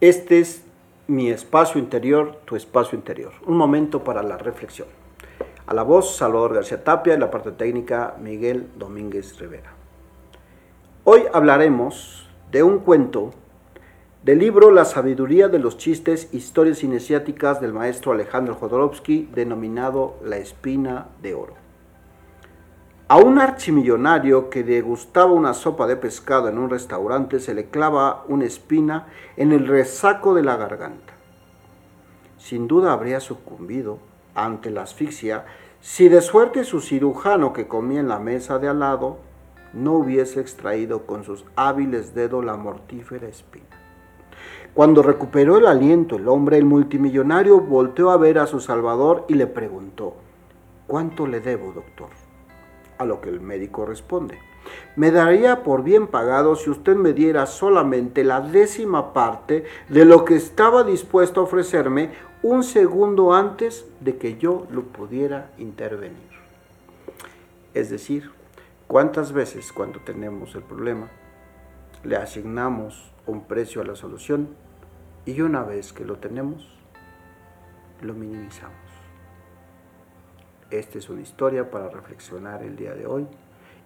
Este es mi espacio interior, tu espacio interior. Un momento para la reflexión. A la voz, Salvador García Tapia y la parte técnica, Miguel Domínguez Rivera. Hoy hablaremos de un cuento del libro La sabiduría de los chistes, historias iniciáticas del maestro Alejandro Jodorowsky, denominado La espina de oro. A un archimillonario que degustaba una sopa de pescado en un restaurante se le clava una espina en el resaco de la garganta. Sin duda habría sucumbido ante la asfixia si de suerte su cirujano que comía en la mesa de al lado no hubiese extraído con sus hábiles dedos la mortífera espina. Cuando recuperó el aliento el hombre, el multimillonario volteó a ver a su salvador y le preguntó, ¿cuánto le debo, doctor? A lo que el médico responde, me daría por bien pagado si usted me diera solamente la décima parte de lo que estaba dispuesto a ofrecerme un segundo antes de que yo lo pudiera intervenir. Es decir, ¿cuántas veces cuando tenemos el problema le asignamos un precio a la solución y una vez que lo tenemos, lo minimizamos? Esta es una historia para reflexionar el día de hoy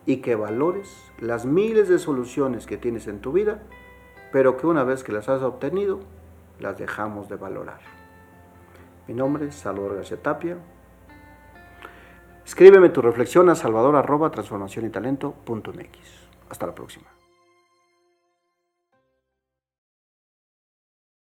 y que valores las miles de soluciones que tienes en tu vida, pero que una vez que las has obtenido, las dejamos de valorar. Mi nombre es Salvador García Tapia. Escríbeme tu reflexión a salvador Hasta la próxima.